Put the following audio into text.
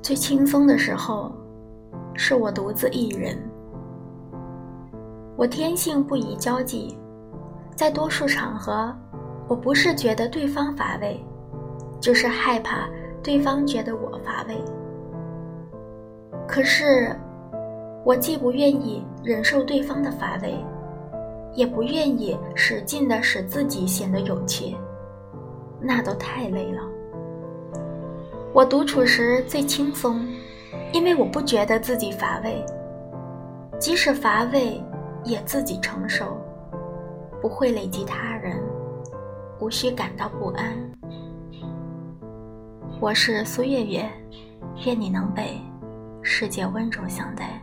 最轻松的时候，是我独自一人。我天性不宜交际，在多数场合，我不是觉得对方乏味，就是害怕对方觉得我乏味。可是，我既不愿意忍受对方的乏味，也不愿意使劲的使自己显得有趣，那都太累了。我独处时最轻松，因为我不觉得自己乏味，即使乏味，也自己承受，不会累及他人，无需感到不安。我是苏月月，愿你能被世界温柔相待。